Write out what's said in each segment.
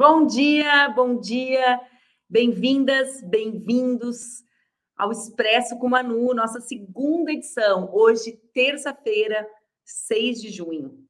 Bom dia, bom dia, bem-vindas, bem-vindos ao Expresso com Manu, nossa segunda edição, hoje, terça-feira, 6 de junho.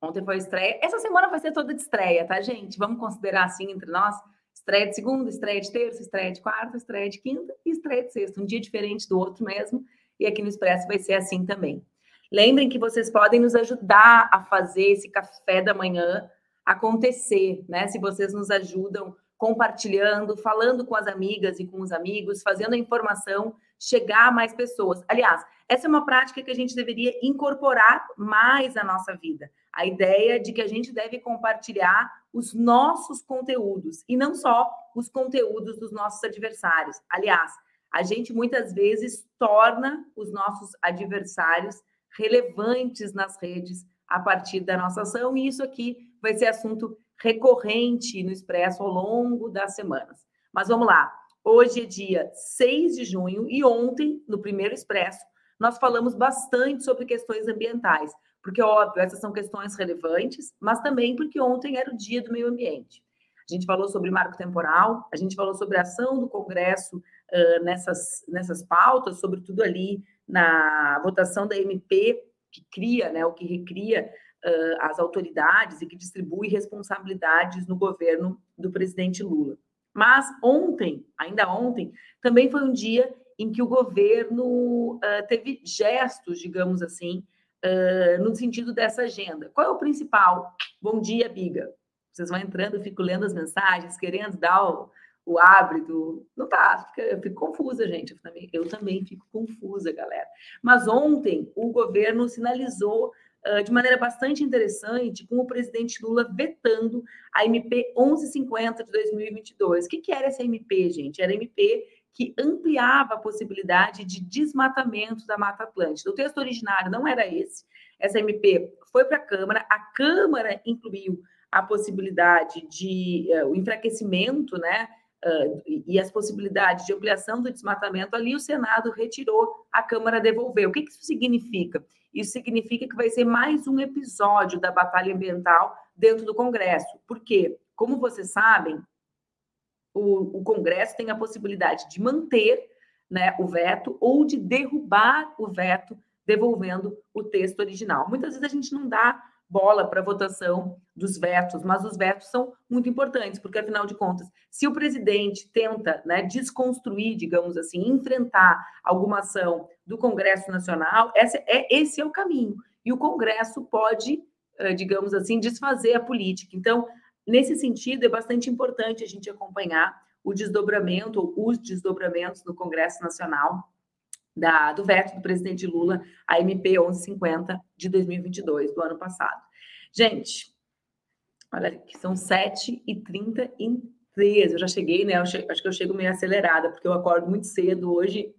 Ontem foi a estreia, essa semana vai ser toda de estreia, tá, gente? Vamos considerar assim entre nós: estreia de segunda, estreia de terça, estreia de quarta, estreia de quinta e estreia de sexta, um dia diferente do outro mesmo, e aqui no Expresso vai ser assim também. Lembrem que vocês podem nos ajudar a fazer esse café da manhã acontecer, né? Se vocês nos ajudam compartilhando, falando com as amigas e com os amigos, fazendo a informação chegar a mais pessoas. Aliás, essa é uma prática que a gente deveria incorporar mais à nossa vida. A ideia de que a gente deve compartilhar os nossos conteúdos e não só os conteúdos dos nossos adversários. Aliás, a gente muitas vezes torna os nossos adversários relevantes nas redes a partir da nossa ação, e isso aqui vai ser assunto recorrente no Expresso ao longo das semanas. Mas vamos lá. Hoje é dia 6 de junho e ontem, no primeiro Expresso, nós falamos bastante sobre questões ambientais, porque, óbvio, essas são questões relevantes, mas também porque ontem era o dia do meio ambiente. A gente falou sobre marco temporal, a gente falou sobre a ação do Congresso uh, nessas, nessas pautas, sobretudo ali na votação da MP, que cria, né, o que recria uh, as autoridades e que distribui responsabilidades no governo do presidente Lula. Mas ontem, ainda ontem, também foi um dia em que o governo uh, teve gestos, digamos assim, uh, no sentido dessa agenda. Qual é o principal? Bom dia, Biga. Vocês vão entrando, eu fico lendo as mensagens, querendo dar o, o hábito. Não tá, eu fico confusa, gente. Eu também, eu também fico confusa, galera. Mas ontem o governo sinalizou de maneira bastante interessante com o presidente Lula vetando a MP 1150 de 2022. O que, que era essa MP, gente? Era MP que ampliava a possibilidade de desmatamento da Mata Atlântica. O texto originário não era esse. Essa MP foi para a Câmara, a Câmara incluiu a possibilidade de uh, o enfraquecimento, né, uh, e as possibilidades de ampliação do desmatamento. Ali o Senado retirou, a Câmara devolveu. O que, que isso significa? Isso significa que vai ser mais um episódio da batalha ambiental dentro do Congresso. Porque, como vocês sabem, o, o Congresso tem a possibilidade de manter né, o veto ou de derrubar o veto, devolvendo o texto original. Muitas vezes a gente não dá bola para a votação dos vetos, mas os vetos são muito importantes, porque afinal de contas, se o presidente tenta né, desconstruir, digamos assim, enfrentar alguma ação do Congresso Nacional, esse é, esse é o caminho. E o Congresso pode, digamos assim, desfazer a política. Então, nesse sentido, é bastante importante a gente acompanhar o desdobramento, ou os desdobramentos no Congresso Nacional da, do veto do presidente Lula, a MP 1150 de 2022, do ano passado. Gente, olha que são 7h33, eu já cheguei, né? Che acho que eu chego meio acelerada, porque eu acordo muito cedo hoje.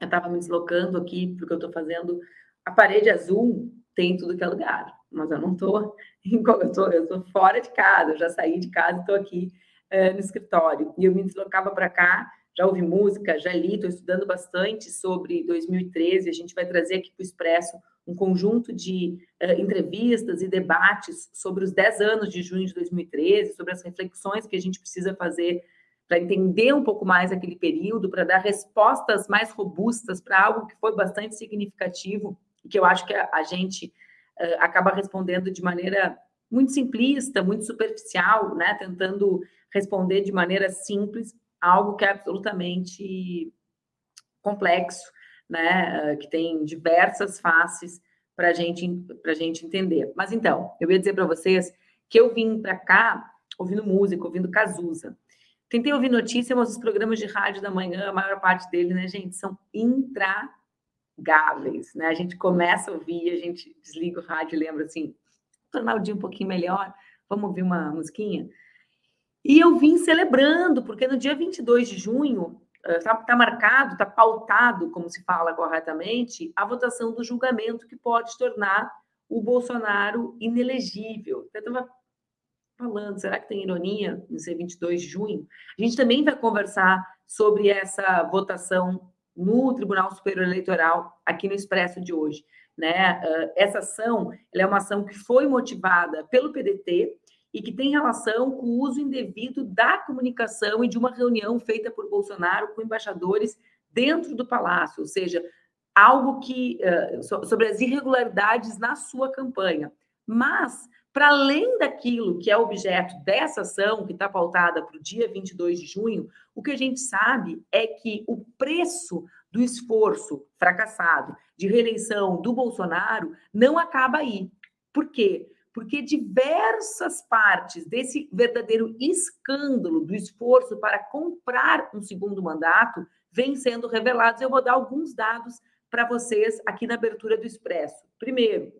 Eu estava me deslocando aqui, porque eu estou fazendo a parede azul, tem tudo que é lugar, mas eu não estou, eu estou eu tô fora de casa, eu já saí de casa e estou aqui uh, no escritório. E eu me deslocava para cá já ouvi música, já li, estou estudando bastante sobre 2013. A gente vai trazer aqui para o Expresso um conjunto de uh, entrevistas e debates sobre os 10 anos de junho de 2013, sobre as reflexões que a gente precisa fazer para entender um pouco mais aquele período, para dar respostas mais robustas para algo que foi bastante significativo e que eu acho que a, a gente uh, acaba respondendo de maneira muito simplista, muito superficial, né? tentando responder de maneira simples algo que é absolutamente complexo, né? Que tem diversas faces para gente, a gente entender. Mas então, eu ia dizer para vocês que eu vim para cá ouvindo música, ouvindo Cazuza. Tentei ouvir notícia, mas os programas de rádio da manhã, a maior parte deles, né, gente, são intragáveis, né? A gente começa a ouvir, a gente desliga o rádio e lembra assim, tornar o dia um pouquinho melhor, vamos ouvir uma musiquinha? E eu vim celebrando, porque no dia 22 de junho está eh, tá marcado, está pautado, como se fala corretamente, a votação do julgamento que pode tornar o Bolsonaro inelegível. Eu estava falando, será que tem ironia no ser 22 de junho? A gente também vai conversar sobre essa votação no Tribunal Superior Eleitoral aqui no Expresso de hoje. Né? Eh, essa ação é uma ação que foi motivada pelo PDT, e que tem relação com o uso indevido da comunicação e de uma reunião feita por Bolsonaro com embaixadores dentro do palácio, ou seja, algo que uh, sobre as irregularidades na sua campanha. Mas, para além daquilo que é objeto dessa ação, que está pautada para o dia 22 de junho, o que a gente sabe é que o preço do esforço fracassado de reeleição do Bolsonaro não acaba aí. Por quê? Porque diversas partes desse verdadeiro escândalo do esforço para comprar um segundo mandato vêm sendo revelados. Eu vou dar alguns dados para vocês aqui na abertura do Expresso. Primeiro,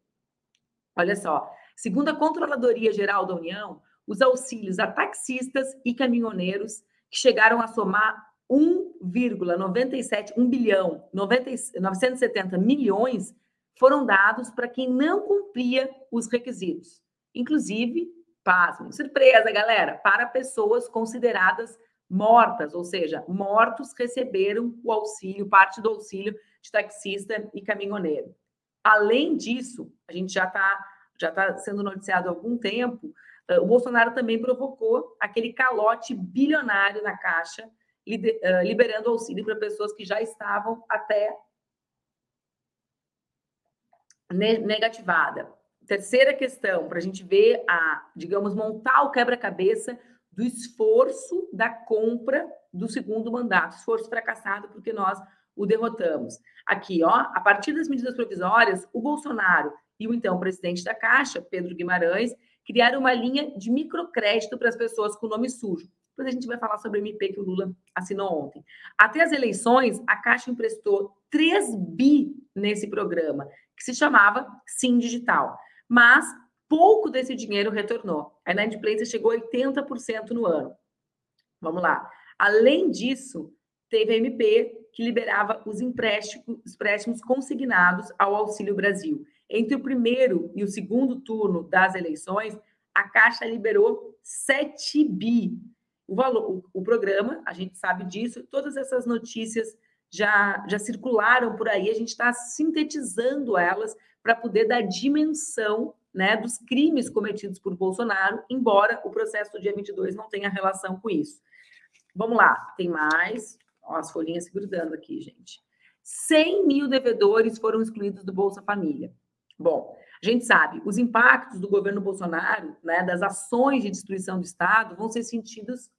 olha só, segundo a Controladoria Geral da União, os auxílios a taxistas e caminhoneiros que chegaram a somar 1,97, 1 bilhão, 90, 970 milhões foram dados para quem não cumpria os requisitos. Inclusive, pasmem, surpresa, galera, para pessoas consideradas mortas, ou seja, mortos receberam o auxílio, parte do auxílio de taxista e caminhoneiro. Além disso, a gente já está já tá sendo noticiado há algum tempo, o Bolsonaro também provocou aquele calote bilionário na Caixa, liberando auxílio para pessoas que já estavam até negativada. Terceira questão, para a gente ver a, digamos, montar o quebra-cabeça do esforço da compra do segundo mandato, esforço fracassado porque nós o derrotamos. Aqui, ó, a partir das medidas provisórias, o Bolsonaro e o então presidente da Caixa, Pedro Guimarães, criaram uma linha de microcrédito para as pessoas com nome sujo. Depois a gente vai falar sobre o MP que o Lula assinou ontem. Até as eleições, a Caixa emprestou 3 bi nesse programa, que se chamava Sim Digital. Mas pouco desse dinheiro retornou. A inadimplência chegou a 80% no ano. Vamos lá. Além disso, teve a MP que liberava os empréstimos, empréstimos consignados ao Auxílio Brasil. Entre o primeiro e o segundo turno das eleições, a Caixa liberou 7 bi. O, valor, o, o programa, a gente sabe disso, todas essas notícias já, já circularam por aí, a gente está sintetizando elas para poder dar dimensão né, dos crimes cometidos por Bolsonaro, embora o processo do dia 22 não tenha relação com isso. Vamos lá, tem mais. Ó, as folhinhas se grudando aqui, gente. 100 mil devedores foram excluídos do Bolsa Família. Bom, a gente sabe, os impactos do governo Bolsonaro, né, das ações de destruição do Estado, vão ser sentidos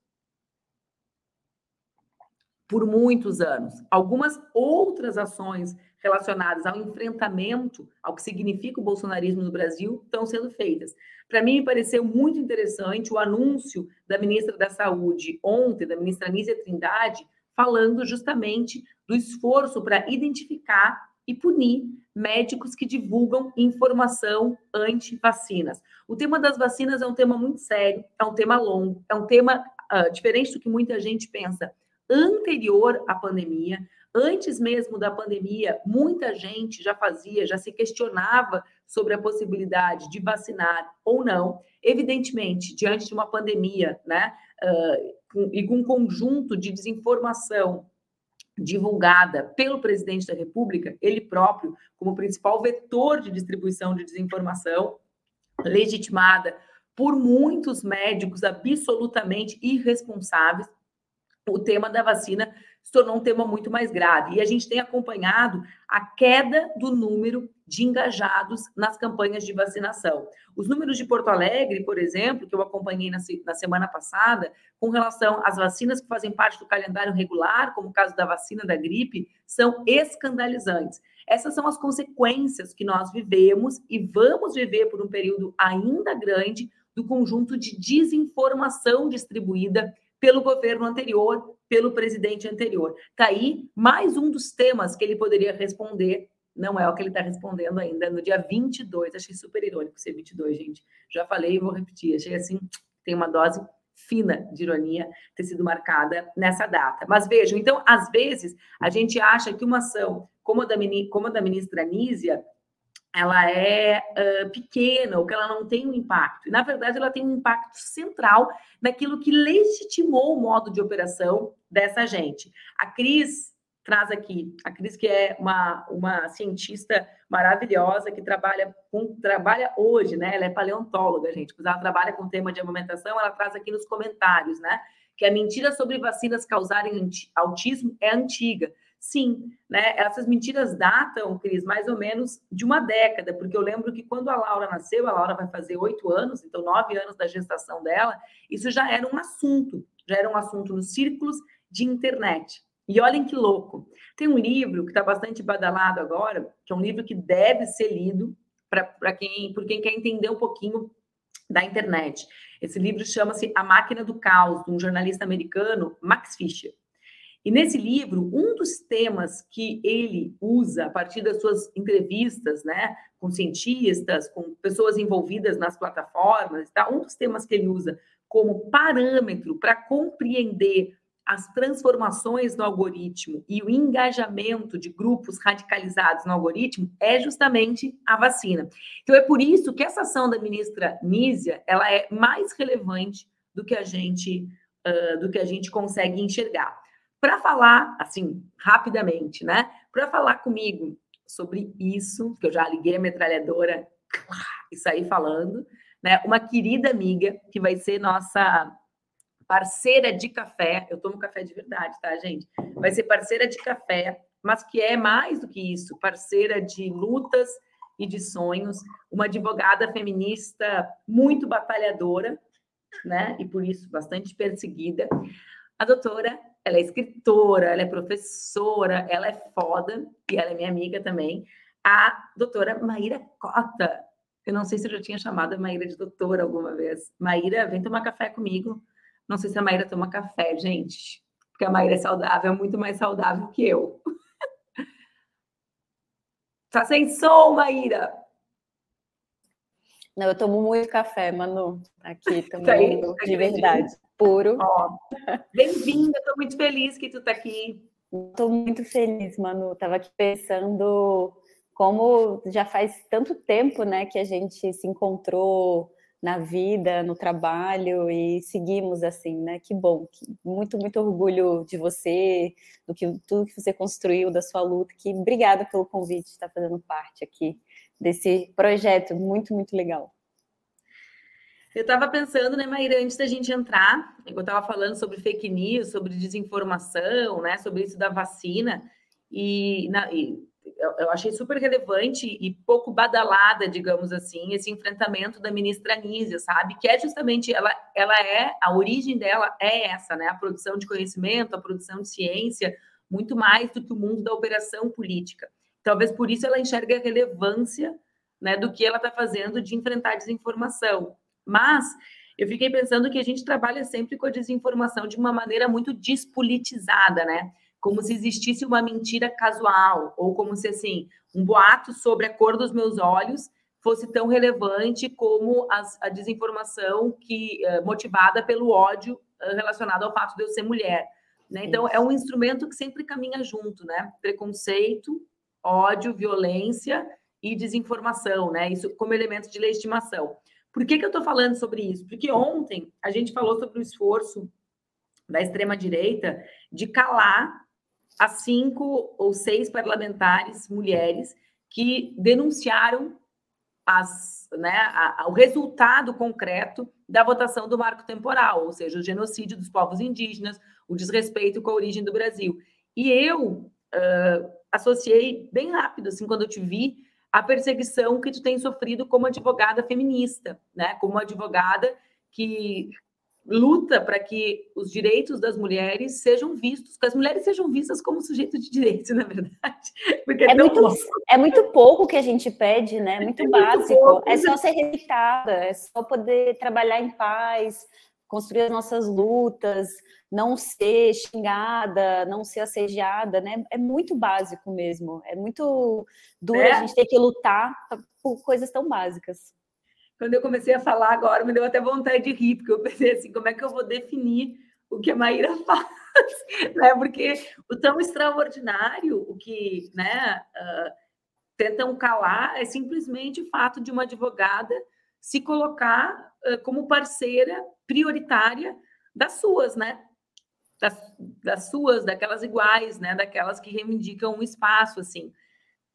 por muitos anos. Algumas outras ações relacionadas ao enfrentamento ao que significa o bolsonarismo no Brasil estão sendo feitas. Para mim, me pareceu muito interessante o anúncio da ministra da Saúde ontem, da ministra Nízia Trindade, falando justamente do esforço para identificar e punir médicos que divulgam informação anti-vacinas. O tema das vacinas é um tema muito sério, é um tema longo, é um tema uh, diferente do que muita gente pensa anterior à pandemia. Antes mesmo da pandemia, muita gente já fazia, já se questionava sobre a possibilidade de vacinar ou não. Evidentemente, diante de uma pandemia, né, uh, e com um conjunto de desinformação divulgada pelo presidente da República, ele próprio, como principal vetor de distribuição de desinformação, legitimada por muitos médicos absolutamente irresponsáveis, o tema da vacina se tornou um tema muito mais grave. E a gente tem acompanhado a queda do número de engajados nas campanhas de vacinação. Os números de Porto Alegre, por exemplo, que eu acompanhei na, na semana passada, com relação às vacinas que fazem parte do calendário regular, como o caso da vacina da gripe, são escandalizantes. Essas são as consequências que nós vivemos e vamos viver por um período ainda grande do conjunto de desinformação distribuída pelo governo anterior, pelo presidente anterior. Está aí mais um dos temas que ele poderia responder. Não é o que ele está respondendo ainda no dia 22. Achei super irônico ser 22, gente. Já falei e vou repetir. Achei assim, tem uma dose fina de ironia ter sido marcada nessa data. Mas vejam, então, às vezes, a gente acha que uma ação como a da, como a da ministra Nízia ela é uh, pequena ou que ela não tem um impacto. E, na verdade, ela tem um impacto central naquilo que legitimou o modo de operação dessa gente. A Cris traz aqui. A Cris, que é uma, uma cientista maravilhosa, que trabalha, com, trabalha hoje, né? Ela é paleontóloga, gente, mas ela trabalha com o tema de amamentação, ela traz aqui nos comentários, né? Que a mentira sobre vacinas causarem autismo é antiga. Sim, né? Essas mentiras datam, Cris, mais ou menos de uma década, porque eu lembro que quando a Laura nasceu, a Laura vai fazer oito anos, então nove anos da gestação dela, isso já era um assunto, já era um assunto nos círculos de internet. E olhem que louco. Tem um livro que está bastante badalado agora, que é um livro que deve ser lido para quem, por quem quer entender um pouquinho da internet. Esse livro chama-se A Máquina do Caos, de um jornalista americano, Max Fisher. E nesse livro, um dos temas que ele usa a partir das suas entrevistas, né, com cientistas, com pessoas envolvidas nas plataformas, tá? um dos temas que ele usa como parâmetro para compreender as transformações no algoritmo e o engajamento de grupos radicalizados no algoritmo é justamente a vacina. Então é por isso que essa ação da ministra Nízia ela é mais relevante do que a gente uh, do que a gente consegue enxergar. Para falar assim rapidamente, né? Para falar comigo sobre isso, que eu já liguei a metralhadora e saí falando, né? Uma querida amiga que vai ser nossa parceira de café. Eu tomo café de verdade, tá, gente? Vai ser parceira de café, mas que é mais do que isso, parceira de lutas e de sonhos, uma advogada feminista muito batalhadora, né? E por isso bastante perseguida. A doutora, ela é escritora, ela é professora, ela é foda e ela é minha amiga também. A doutora Maíra Cota. Eu não sei se eu já tinha chamado a Maíra de doutora alguma vez. Maíra, vem tomar café comigo. Não sei se a Maíra toma café, gente, porque a Maíra é saudável, é muito mais saudável que eu. tá sem som, Maíra? Não, eu tomo muito café, Manu, aqui também, tá de verdade, puro. Bem-vinda, estou muito feliz que tu tá aqui. Estou muito feliz, Manu. Estava aqui pensando como já faz tanto tempo, né, que a gente se encontrou na vida, no trabalho e seguimos assim, né? Que bom, que, muito, muito orgulho de você, do que tudo que você construiu, da sua luta. Que obrigada pelo convite, de estar fazendo parte aqui desse projeto, muito, muito legal. Eu estava pensando, né, Maíra, antes da gente entrar, eu estava falando sobre fake news, sobre desinformação, né, sobre isso da vacina, e, na, e eu achei super relevante e pouco badalada, digamos assim, esse enfrentamento da ministra Nízia, sabe? Que é justamente ela, ela é a origem dela é essa, né? A produção de conhecimento, a produção de ciência, muito mais do que o mundo da operação política. Talvez por isso ela enxergue a relevância, né, do que ela está fazendo de enfrentar a desinformação. Mas eu fiquei pensando que a gente trabalha sempre com a desinformação de uma maneira muito despolitizada, né? como se existisse uma mentira casual, ou como se assim, um boato sobre a cor dos meus olhos fosse tão relevante como as, a desinformação que uh, motivada pelo ódio uh, relacionado ao fato de eu ser mulher. Né? Então, é um instrumento que sempre caminha junto, né? Preconceito, ódio, violência e desinformação, né? Isso como elemento de legitimação. Por que, que eu estou falando sobre isso? Porque ontem a gente falou sobre o esforço da extrema-direita de calar as cinco ou seis parlamentares mulheres que denunciaram as, né, a, a, o resultado concreto da votação do marco temporal, ou seja, o genocídio dos povos indígenas, o desrespeito com a origem do Brasil. E eu uh, associei bem rápido, assim, quando eu te vi, a perseguição que tu tem sofrido como advogada feminista, né? Como advogada que luta para que os direitos das mulheres sejam vistos, que as mulheres sejam vistas como sujeito de direito, na verdade. Porque é, é muito, é muito pouco que a gente pede, né? Muito é básico. Muito pouco, é só ser respeitada, é só poder trabalhar em paz, construir as nossas lutas, não ser xingada, não ser assediada, né? É muito básico mesmo. É muito duro é. a gente ter que lutar por coisas tão básicas quando eu comecei a falar agora, me deu até vontade de rir, porque eu pensei assim, como é que eu vou definir o que a Maíra faz? né? Porque o tão extraordinário, o que né, uh, tentam calar, é simplesmente o fato de uma advogada se colocar uh, como parceira prioritária das suas, né? das, das suas, daquelas iguais, né? Daquelas que reivindicam um espaço, assim.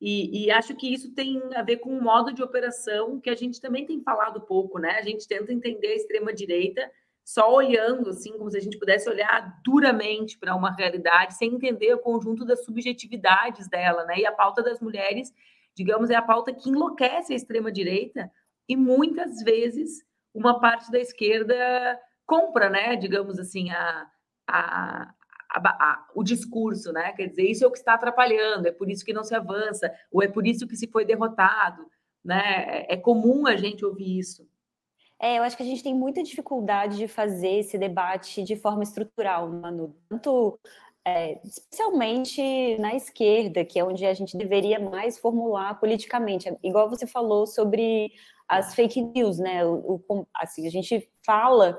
E, e, acho que isso tem a ver com o modo de operação que a gente também tem falado pouco, né? A gente tenta entender a extrema-direita só olhando, assim, como se a gente pudesse olhar duramente para uma realidade, sem entender o conjunto das subjetividades dela, né? E a pauta das mulheres, digamos, é a pauta que enlouquece a extrema-direita e muitas vezes uma parte da esquerda compra, né? Digamos assim, a, a, a, a, o discurso, né? Quer dizer, isso é o que está atrapalhando, é por isso que não se avança, ou é por isso que se foi derrotado, né? É comum a gente ouvir isso. É, eu acho que a gente tem muita dificuldade de fazer esse debate de forma estrutural, Manu. Tanto, é, especialmente na esquerda, que é onde a gente deveria mais formular politicamente. Igual você falou sobre as fake news, né? O, o assim, a gente fala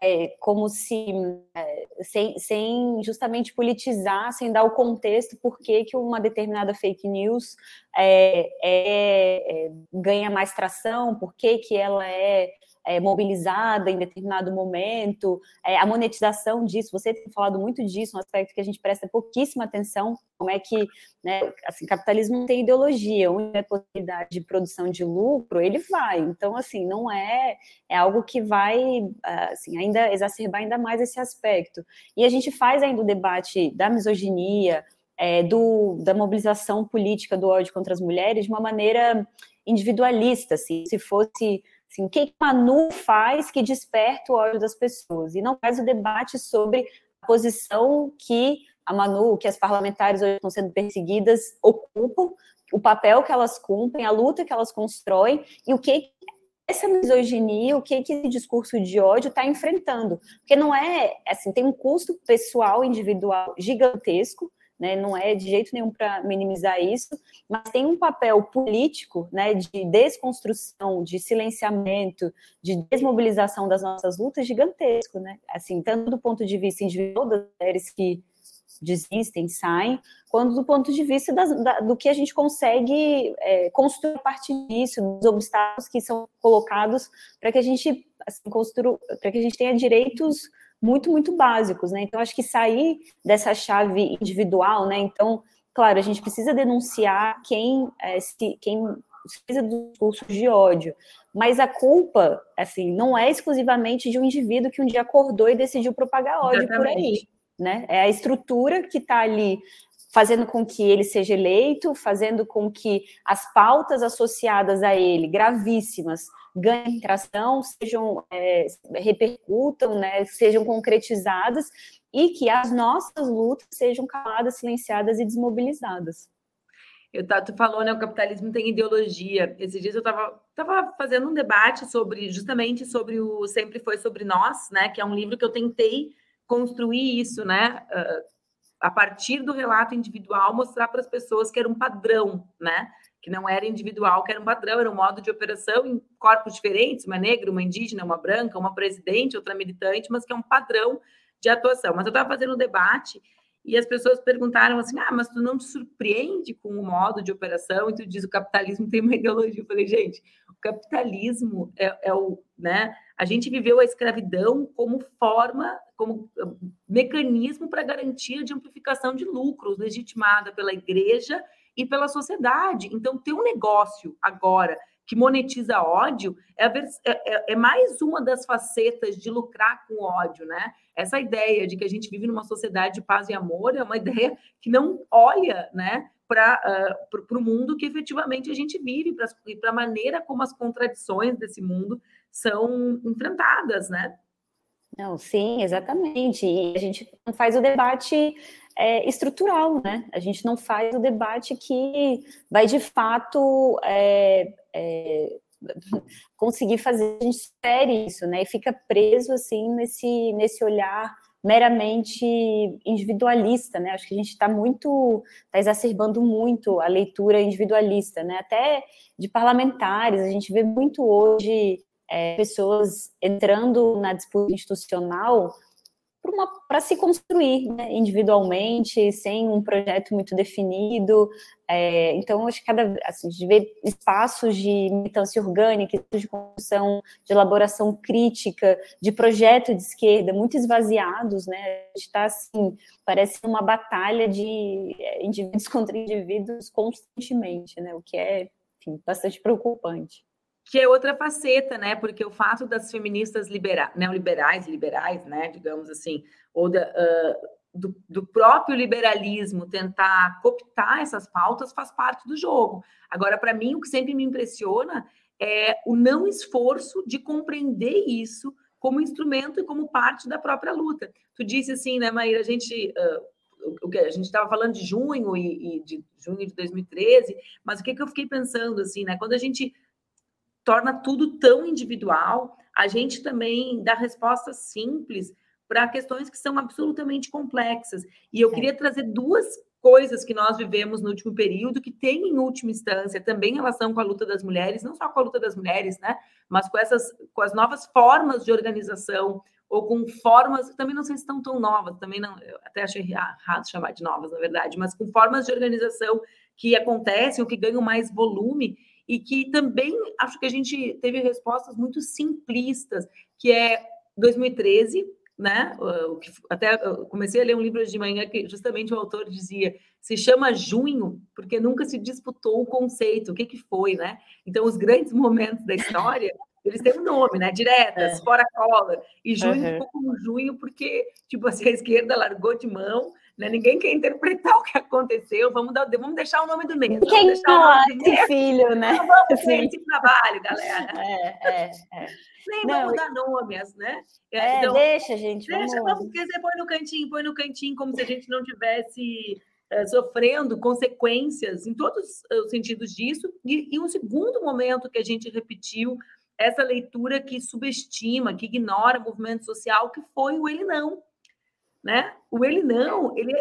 é, como se é, sem, sem, justamente politizar, sem dar o contexto por que, uma determinada fake news é, é, é ganha mais tração, por que ela é é, mobilizada em determinado momento, é, a monetização disso, você tem falado muito disso, um aspecto que a gente presta pouquíssima atenção, como é que, né, assim, capitalismo não tem ideologia, uma possibilidade de produção de lucro, ele vai, então, assim, não é, é algo que vai, assim, ainda exacerbar ainda mais esse aspecto, e a gente faz ainda o debate da misoginia, é, do, da mobilização política do ódio contra as mulheres de uma maneira individualista, assim, se fosse Assim, o que a Manu faz que desperta o ódio das pessoas? E não faz o debate sobre a posição que a Manu, que as parlamentares hoje estão sendo perseguidas, ocupam, o papel que elas cumprem, a luta que elas constroem e o que essa misoginia, o que, que esse discurso de ódio está enfrentando. Porque não é, assim, tem um custo pessoal, individual gigantesco, né, não é de jeito nenhum para minimizar isso, mas tem um papel político né, de desconstrução, de silenciamento, de desmobilização das nossas lutas gigantesco, né? Assim, tanto do ponto de vista individual das mulheres que desistem, saem, quanto do ponto de vista das, da, do que a gente consegue é, construir a partir disso, dos obstáculos que são colocados para que a gente assim, construa, para que a gente tenha direitos muito, muito básicos, né? Então, acho que sair dessa chave individual, né? Então, claro, a gente precisa denunciar quem, é, se, quem precisa do discurso de ódio, mas a culpa, assim, não é exclusivamente de um indivíduo que um dia acordou e decidiu propagar ódio Exatamente. por aí, né? É a estrutura que está ali fazendo com que ele seja eleito, fazendo com que as pautas associadas a ele, gravíssimas, ganhem tração, sejam é, repercutam, né, sejam concretizadas e que as nossas lutas sejam caladas, silenciadas e desmobilizadas. Eu tá, tu falou, né? O capitalismo tem ideologia. Esses dias eu estava tava fazendo um debate sobre, justamente sobre o Sempre Foi Sobre Nós, né? Que é um livro que eu tentei construir isso, né? Uh, a partir do relato individual, mostrar para as pessoas que era um padrão, né? Que não era individual, que era um padrão, era um modo de operação em corpos diferentes, uma negra, uma indígena, uma branca, uma presidente, outra militante, mas que é um padrão de atuação. Mas eu estava fazendo um debate e as pessoas perguntaram assim: ah, mas tu não te surpreende com o modo de operação? E tu diz: o capitalismo tem uma ideologia. Eu falei, gente, o capitalismo é, é o. Né, a gente viveu a escravidão como forma, como mecanismo para garantia de amplificação de lucros, legitimada pela igreja e pela sociedade. Então, ter um negócio agora que monetiza ódio é, é, é, é, mais uma das facetas de lucrar com ódio, né? Essa ideia de que a gente vive numa sociedade de paz e amor é uma ideia que não olha, né? Para uh, o mundo que efetivamente a gente vive, para a maneira como as contradições desse mundo são enfrentadas, né? Não, sim, exatamente. E a gente faz o debate é, estrutural, né? A gente não faz o debate que vai de fato é, é, conseguir fazer, a gente espere isso, né? E fica preso assim nesse, nesse olhar meramente individualista, né? Acho que a gente está muito, está exacerbando muito a leitura individualista, né? Até de parlamentares, a gente vê muito hoje é, pessoas entrando na disputa institucional para se construir né, individualmente, sem um projeto muito definido. É, então, acho que cada assim, de ver espaços de militância orgânica, de construção, de elaboração crítica, de projeto de esquerda, muito esvaziados, né? A gente está assim, parece uma batalha de é, indivíduos contra indivíduos constantemente, né? O que é enfim, bastante preocupante que é outra faceta, né? Porque o fato das feministas libera neoliberais, liberais, né? Digamos assim, ou da, uh, do, do, próprio liberalismo tentar cooptar essas pautas faz parte do jogo. Agora, para mim, o que sempre me impressiona é o não esforço de compreender isso como instrumento e como parte da própria luta. Tu disse assim, né, Maíra? A gente uh, o que a gente estava falando de junho e, e, de junho de 2013, mas o que, que eu fiquei pensando assim, né? Quando a gente torna tudo tão individual, a gente também dá respostas simples para questões que são absolutamente complexas. E eu queria trazer duas coisas que nós vivemos no último período, que tem em última instância também relação com a luta das mulheres, não só com a luta das mulheres, né? Mas com essas com as novas formas de organização ou com formas, também não sei se estão tão novas, também não, eu até achei errado chamar de novas, na verdade, mas com formas de organização que acontecem ou que ganham mais volume e que também acho que a gente teve respostas muito simplistas, que é 2013, né? Até comecei a ler um livro de manhã que justamente o autor dizia se chama junho porque nunca se disputou o conceito, o que que foi, né? Então os grandes momentos da história eles têm um nome, né? Diretas, é. fora cola. E junho uhum. ficou como junho porque tipo assim, a esquerda largou de mão né? Ninguém quer interpretar o que aconteceu. Vamos, dar, vamos deixar o nome do mês. Quem deixar esse filho, né? Não vamos ter esse trabalho, galera. É, é, é. Nem não, vamos dar nomes, né? É, então, deixa, gente. Deixa, vamos, vamos você põe no cantinho, põe no cantinho, como se a gente não tivesse uh, sofrendo consequências em todos os sentidos disso. E, e um segundo momento que a gente repetiu essa leitura que subestima, que ignora o movimento social, que foi o ele não né? O ele não, ele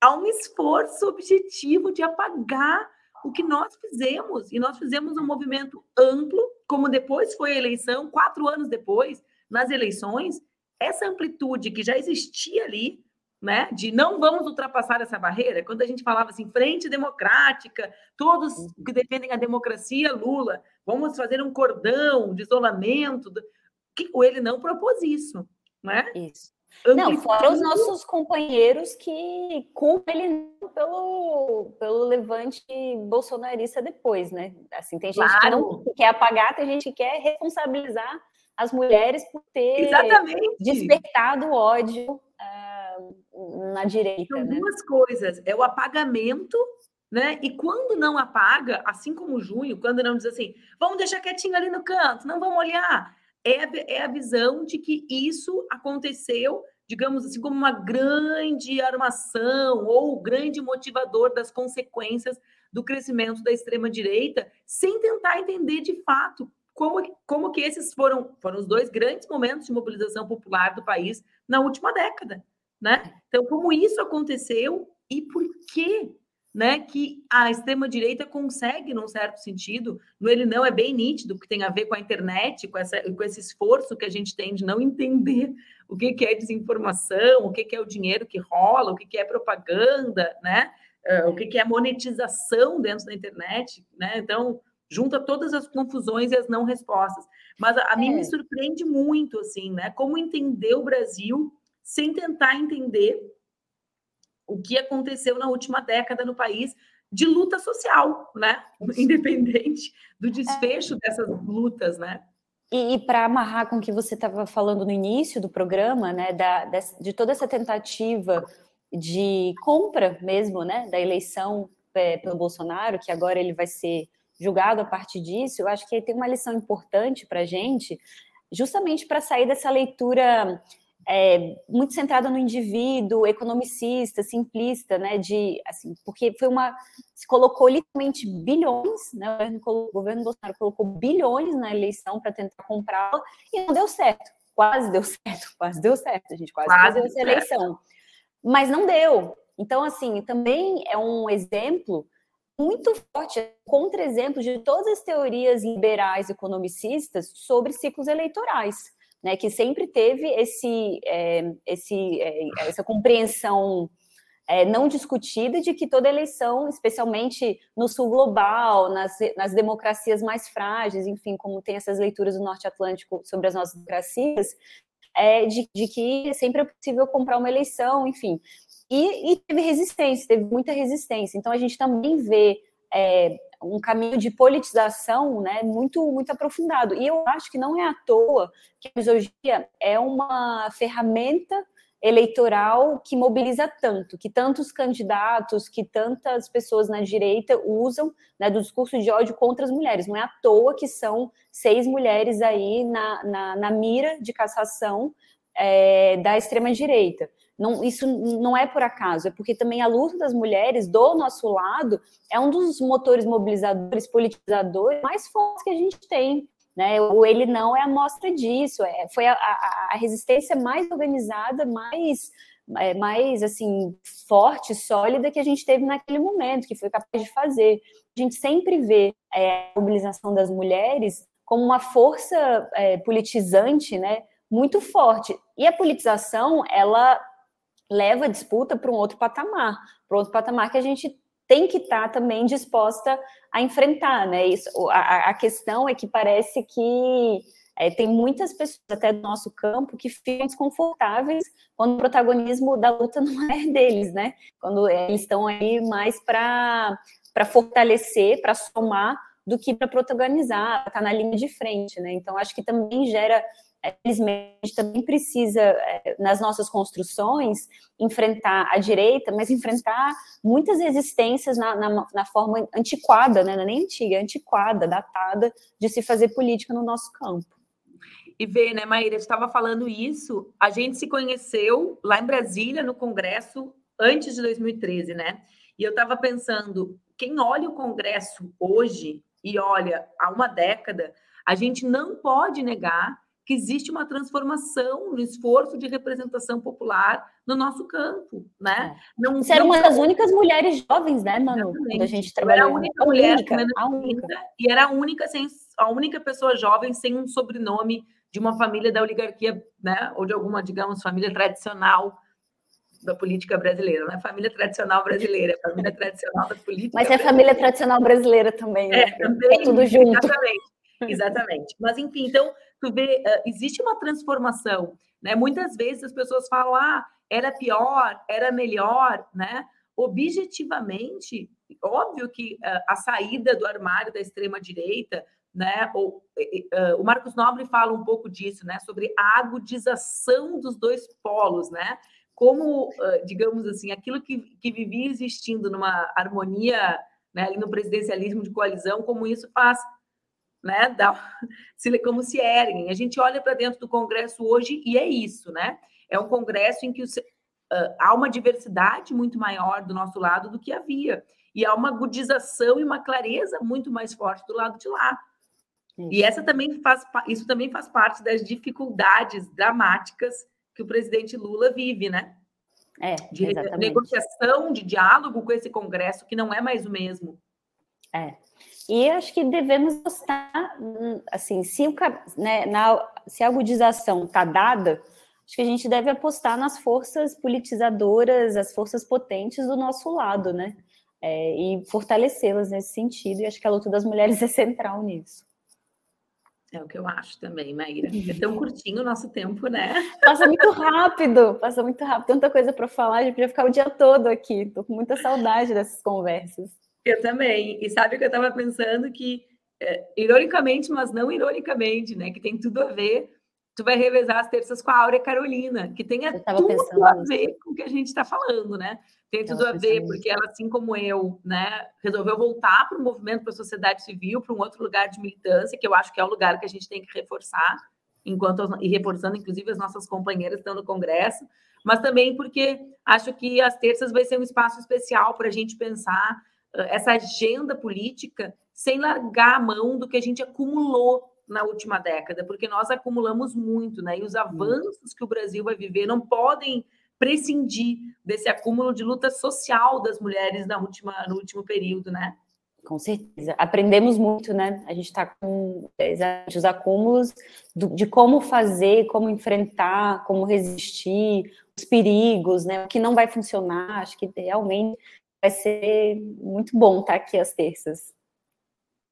há um esforço objetivo de apagar o que nós fizemos. E nós fizemos um movimento amplo, como depois foi a eleição, quatro anos depois, nas eleições, essa amplitude que já existia ali, né, de não vamos ultrapassar essa barreira, quando a gente falava assim, frente democrática, todos que defendem a democracia, Lula, vamos fazer um cordão de isolamento, que ele não propôs isso, né? Isso. Não, fora os nossos companheiros que culpam ele pelo, pelo levante bolsonarista depois, né? Assim, tem gente claro. que não quer apagar, tem gente que quer responsabilizar as mulheres por ter Exatamente. despertado ódio uh, na direita. São né? duas coisas: é o apagamento, né? E quando não apaga, assim como o junho, quando não diz assim, vamos deixar quietinho ali no canto, não vamos olhar. É a, é a visão de que isso aconteceu digamos assim, como uma grande armação ou grande motivador das consequências do crescimento da extrema-direita, sem tentar entender de fato como, como que esses foram, foram os dois grandes momentos de mobilização popular do país na última década, né? Então, como isso aconteceu e por que né, que a extrema-direita consegue, num certo sentido, no ele não é bem nítido, que tem a ver com a internet, com, essa, com esse esforço que a gente tem de não entender o que, que é desinformação, o que, que é o dinheiro que rola, o que, que é propaganda, né, uh, o que, que é monetização dentro da internet, né, então junta todas as confusões e as não respostas. Mas a, a é. mim me é. surpreende muito, assim, né, como entender o Brasil sem tentar entender o que aconteceu na última década no país de luta social, né? Independente do desfecho é. dessas lutas, né? E, e para amarrar com o que você estava falando no início do programa, né, da, de, de, toda essa tentativa de compra mesmo, né, da eleição é, pelo Bolsonaro, que agora ele vai ser julgado a partir disso, eu acho que tem uma lição importante para a gente, justamente para sair dessa leitura é, muito centrada no indivíduo, economicista, simplista, né? De assim, porque foi uma se colocou literalmente bilhões, né? O governo, o governo Bolsonaro colocou bilhões na eleição para tentar comprá-la e não deu certo. Quase deu certo, quase deu certo, a gente quase, quase fez essa eleição, mas não deu. Então, assim, também é um exemplo muito forte, contra-exemplo de todas as teorias liberais economicistas sobre ciclos eleitorais né, que sempre teve esse, é, esse, é, essa compreensão é, não discutida de que toda eleição, especialmente no sul global, nas, nas democracias mais frágeis, enfim, como tem essas leituras do Norte Atlântico sobre as nossas democracias, é, de, de, que sempre é possível comprar uma eleição, enfim. E, e, teve resistência, teve muita resistência. Então a gente também vê é, um caminho de politização né, muito, muito aprofundado. E eu acho que não é à toa que a misoginia é uma ferramenta eleitoral que mobiliza tanto, que tantos candidatos, que tantas pessoas na direita usam né, do discurso de ódio contra as mulheres. Não é à toa que são seis mulheres aí na, na, na mira de cassação é, da extrema-direita. Não, isso não é por acaso, é porque também a luta das mulheres do nosso lado é um dos motores mobilizadores, politizadores mais fortes que a gente tem. Né? O ele não é a mostra disso, é, foi a, a, a resistência mais organizada, mais, é, mais assim forte, sólida que a gente teve naquele momento, que foi capaz de fazer. A gente sempre vê é, a mobilização das mulheres como uma força é, politizante, né, muito forte. E a politização, ela leva a disputa para um outro patamar, para outro patamar que a gente tem que estar tá também disposta a enfrentar, né? Isso, a, a questão é que parece que é, tem muitas pessoas até do nosso campo que ficam desconfortáveis quando o protagonismo da luta não é deles, né? Quando eles estão aí mais para fortalecer, para somar, do que para protagonizar, estar tá na linha de frente, né? Então acho que também gera Felizmente, também precisa, é, nas nossas construções, enfrentar a direita, mas enfrentar muitas resistências na, na, na forma antiquada, né? não é nem antiga, é antiquada, datada, de se fazer política no nosso campo. E vê, né, Maíra, estava falando isso, a gente se conheceu lá em Brasília, no Congresso, antes de 2013, né? E eu estava pensando, quem olha o Congresso hoje e olha há uma década, a gente não pode negar que existe uma transformação no esforço de representação popular no nosso campo, né? É. Não, Você era uma das únicas mulheres jovens, né, Manu? Quando a gente trabalhou. Era a única a mulher, única, a única. e era a única, sem, a única pessoa jovem sem um sobrenome de uma família da oligarquia, né? Ou de alguma, digamos, família tradicional da política brasileira, não é família tradicional brasileira, é família tradicional da política. Mas é família tradicional brasileira também, né? É, também, é tudo junto. Exatamente. Exatamente. Mas, enfim, então, tu vê, existe uma transformação, né? Muitas vezes as pessoas falam, ah, era pior, era melhor, né? Objetivamente, óbvio que a saída do armário da extrema-direita, né? Ou, o Marcos Nobre fala um pouco disso, né? Sobre a agudização dos dois polos, né? Como, digamos assim, aquilo que, que vivia existindo numa harmonia, né, ali no presidencialismo de coalizão, como isso faz né? Da, como se erguem. A gente olha para dentro do Congresso hoje e é isso, né? É um Congresso em que uh, há uma diversidade muito maior do nosso lado do que havia. E há uma agudização e uma clareza muito mais forte do lado de lá. E essa também faz, isso também faz parte das dificuldades dramáticas que o presidente Lula vive, né? É, de negociação, de diálogo com esse Congresso, que não é mais o mesmo. É. E acho que devemos gostar, assim, se, o, né, na, se a agudização está dada, acho que a gente deve apostar nas forças politizadoras, as forças potentes do nosso lado, né? É, e fortalecê-las nesse sentido, e acho que a luta das mulheres é central nisso. É o que eu acho também, Maíra. É tão curtinho o nosso tempo, né? Passa muito rápido, passa muito rápido. Tanta coisa para falar, a gente podia ficar o dia todo aqui. Estou com muita saudade dessas conversas. Eu também. E sabe que eu estava pensando que, é, ironicamente, mas não ironicamente, né? Que tem tudo a ver. Tu vai revezar as terças com a Áurea Carolina, que tem tudo a ver com o que a gente está falando, né? Tem tudo a ver, porque ela, assim como eu, né, resolveu voltar para o movimento, para a sociedade civil, para um outro lugar de militância, que eu acho que é o lugar que a gente tem que reforçar, enquanto e reforçando, inclusive, as nossas companheiras estão no Congresso, mas também porque acho que as terças vai ser um espaço especial para a gente pensar essa agenda política sem largar a mão do que a gente acumulou na última década, porque nós acumulamos muito, né? E os avanços que o Brasil vai viver não podem prescindir desse acúmulo de luta social das mulheres na última, no último período, né? Com certeza. Aprendemos muito, né? A gente está com os acúmulos de como fazer, como enfrentar, como resistir, os perigos, né? O que não vai funcionar. Acho que realmente vai ser muito bom estar aqui às terças.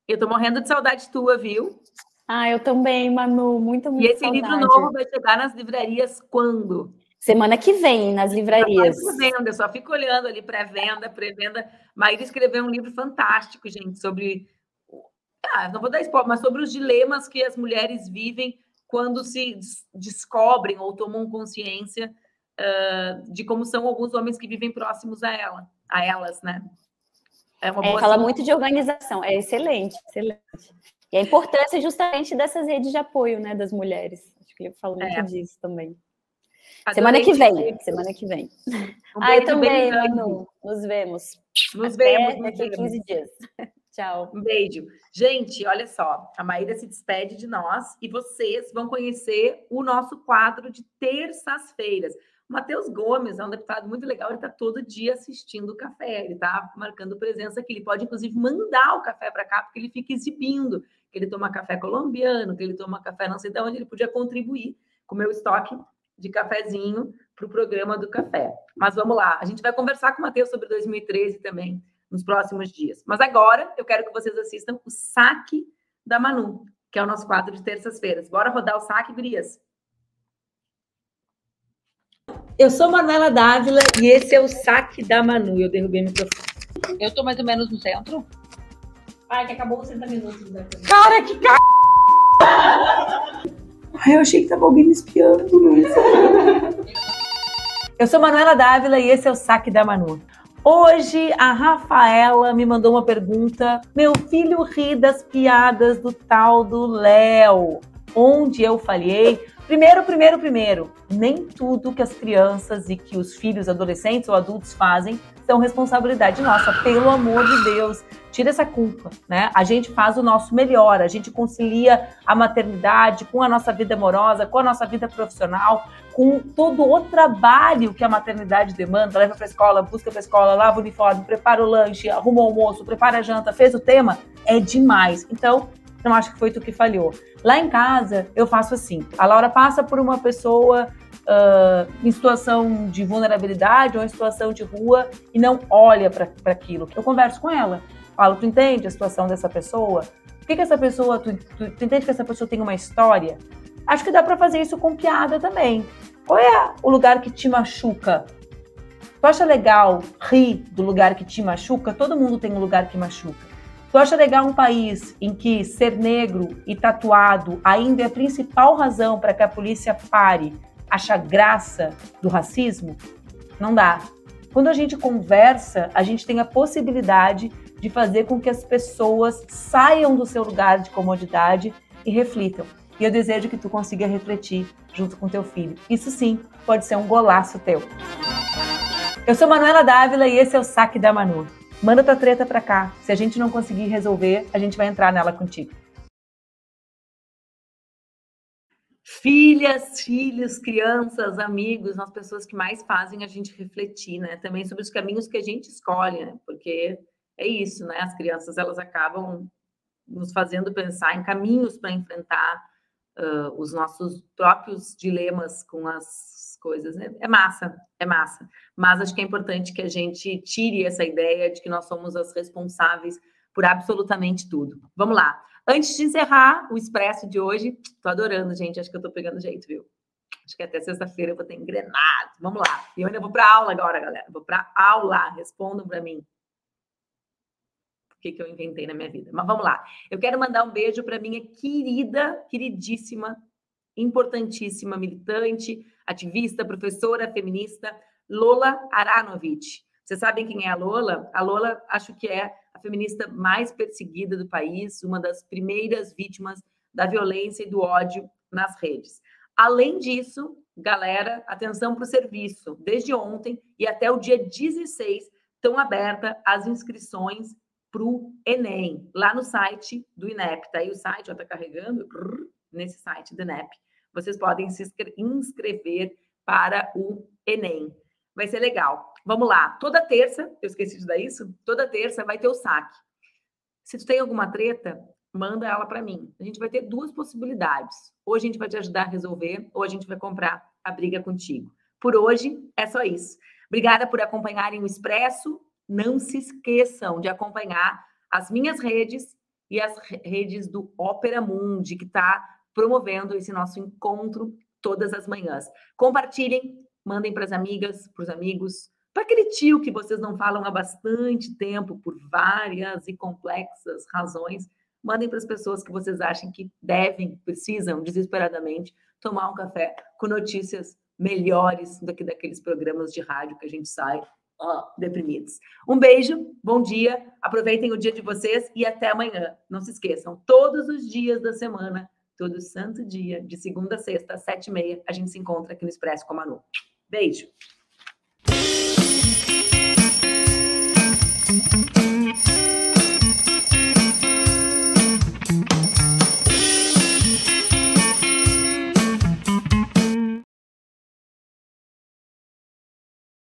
Eu tô morrendo de saudade tua, viu? Ah, eu também, Manu, muito, muito E esse saudade. livro novo vai chegar nas livrarias quando? Semana que vem, nas livrarias. Venda, eu só fico olhando ali pré-venda, pré-venda. Maíra escreveu um livro fantástico, gente, sobre. Ah, não vou dar spoiler, mas sobre os dilemas que as mulheres vivem quando se descobrem ou tomam consciência uh, de como são alguns homens que vivem próximos a ela, a elas, né? É uma é, fala muito de organização, é excelente, excelente. E a importância justamente dessas redes de apoio, né, das mulheres. Acho que ele falou muito é. disso também. Adorei semana que vem, semana que vem. Um ah, eu também, Manu. Nos vemos. Nos Até vemos daqui a 15 dias. Tchau. Um beijo. Gente, olha só, a Maíra se despede de nós e vocês vão conhecer o nosso quadro de terças-feiras. Matheus Gomes é um deputado muito legal, ele está todo dia assistindo o café, ele está marcando presença aqui. Ele pode, inclusive, mandar o café para cá, porque ele fica exibindo que ele toma café colombiano, que ele toma café não sei de onde, ele podia contribuir com o meu estoque de cafezinho para o programa do café. Mas vamos lá, a gente vai conversar com o Matheus sobre 2013 também nos próximos dias. Mas agora eu quero que vocês assistam o saque da Manu, que é o nosso quadro de terças-feiras. Bora rodar o saque, Brias? Eu sou Manuela Dávila e esse é o saque da Manu. Eu derrubei o microfone. Eu estou mais ou menos no centro. Ai, que acabou os 30 minutos. Né? Cara, que c... Ai, eu achei que tava alguém me espiando, Eu sou Manuela Dávila e esse é o Saque da Manu. Hoje a Rafaela me mandou uma pergunta. Meu filho ri das piadas do tal do Léo. Onde eu falhei? Primeiro, primeiro, primeiro, nem tudo que as crianças e que os filhos, adolescentes ou adultos fazem são responsabilidade nossa, pelo amor de Deus. Tira essa culpa, né? A gente faz o nosso melhor, a gente concilia a maternidade com a nossa vida amorosa, com a nossa vida profissional, com todo o trabalho que a maternidade demanda, leva para escola, busca para escola, lava o uniforme, prepara o lanche, arruma o almoço, prepara a janta, fez o tema, é demais. Então, não acho que foi tu que falhou. Lá em casa, eu faço assim: a Laura passa por uma pessoa uh, em situação de vulnerabilidade ou em situação de rua e não olha para aquilo. Eu converso com ela, falo: tu entende a situação dessa pessoa? Por que, que essa pessoa, tu, tu, tu entende que essa pessoa tem uma história? Acho que dá para fazer isso com piada também. Qual é o lugar que te machuca? Tu acha legal rir do lugar que te machuca? Todo mundo tem um lugar que machuca. Tu acha legal um país em que ser negro e tatuado ainda é a principal razão para que a polícia pare, acha graça do racismo? Não dá. Quando a gente conversa, a gente tem a possibilidade de fazer com que as pessoas saiam do seu lugar de comodidade e reflitam. E eu desejo que tu consiga refletir junto com teu filho. Isso sim pode ser um golaço teu. Eu sou Manuela Dávila e esse é o Saque da Manu. Manda tua treta pra cá. Se a gente não conseguir resolver, a gente vai entrar nela contigo. Filhas, filhos, crianças, amigos, as pessoas que mais fazem a gente refletir, né? Também sobre os caminhos que a gente escolhe, né? Porque é isso, né? As crianças elas acabam nos fazendo pensar em caminhos para enfrentar uh, os nossos próprios dilemas com as coisas. Né? É massa, é massa. Mas acho que é importante que a gente tire essa ideia de que nós somos as responsáveis por absolutamente tudo. Vamos lá. Antes de encerrar o expresso de hoje, tô adorando, gente. Acho que eu tô pegando jeito, viu? Acho que até sexta-feira eu vou ter engrenado. Vamos lá. E eu ainda vou para aula agora, galera. Vou para aula. Respondam para mim. O que, que eu inventei na minha vida. Mas vamos lá. Eu quero mandar um beijo para minha querida, queridíssima, importantíssima militante, ativista, professora feminista, Lola Aranovich. Vocês sabem quem é a Lola? A Lola, acho que é a feminista mais perseguida do país, uma das primeiras vítimas da violência e do ódio nas redes. Além disso, galera, atenção para o serviço. Desde ontem e até o dia 16 estão abertas as inscrições para o Enem, lá no site do INEP. Tá aí o site, ó, tá carregando, nesse site do INEP vocês podem se inscrever para o Enem. Vai ser legal. Vamos lá. Toda terça, eu esqueci de dar isso, toda terça vai ter o saque. Se tu tem alguma treta, manda ela para mim. A gente vai ter duas possibilidades. Ou a gente vai te ajudar a resolver, ou a gente vai comprar a briga contigo. Por hoje é só isso. Obrigada por acompanharem o Expresso. Não se esqueçam de acompanhar as minhas redes e as redes do Opera Mundi, que está promovendo esse nosso encontro todas as manhãs. Compartilhem, mandem para as amigas, para os amigos, para aquele tio que vocês não falam há bastante tempo por várias e complexas razões. Mandem para as pessoas que vocês acham que devem, precisam desesperadamente tomar um café com notícias melhores do que daqueles programas de rádio que a gente sai oh, deprimidos. Um beijo, bom dia, aproveitem o dia de vocês e até amanhã. Não se esqueçam, todos os dias da semana, todo santo dia, de segunda a sexta, às sete e meia, a gente se encontra aqui no Expresso com a Manu. Beijo!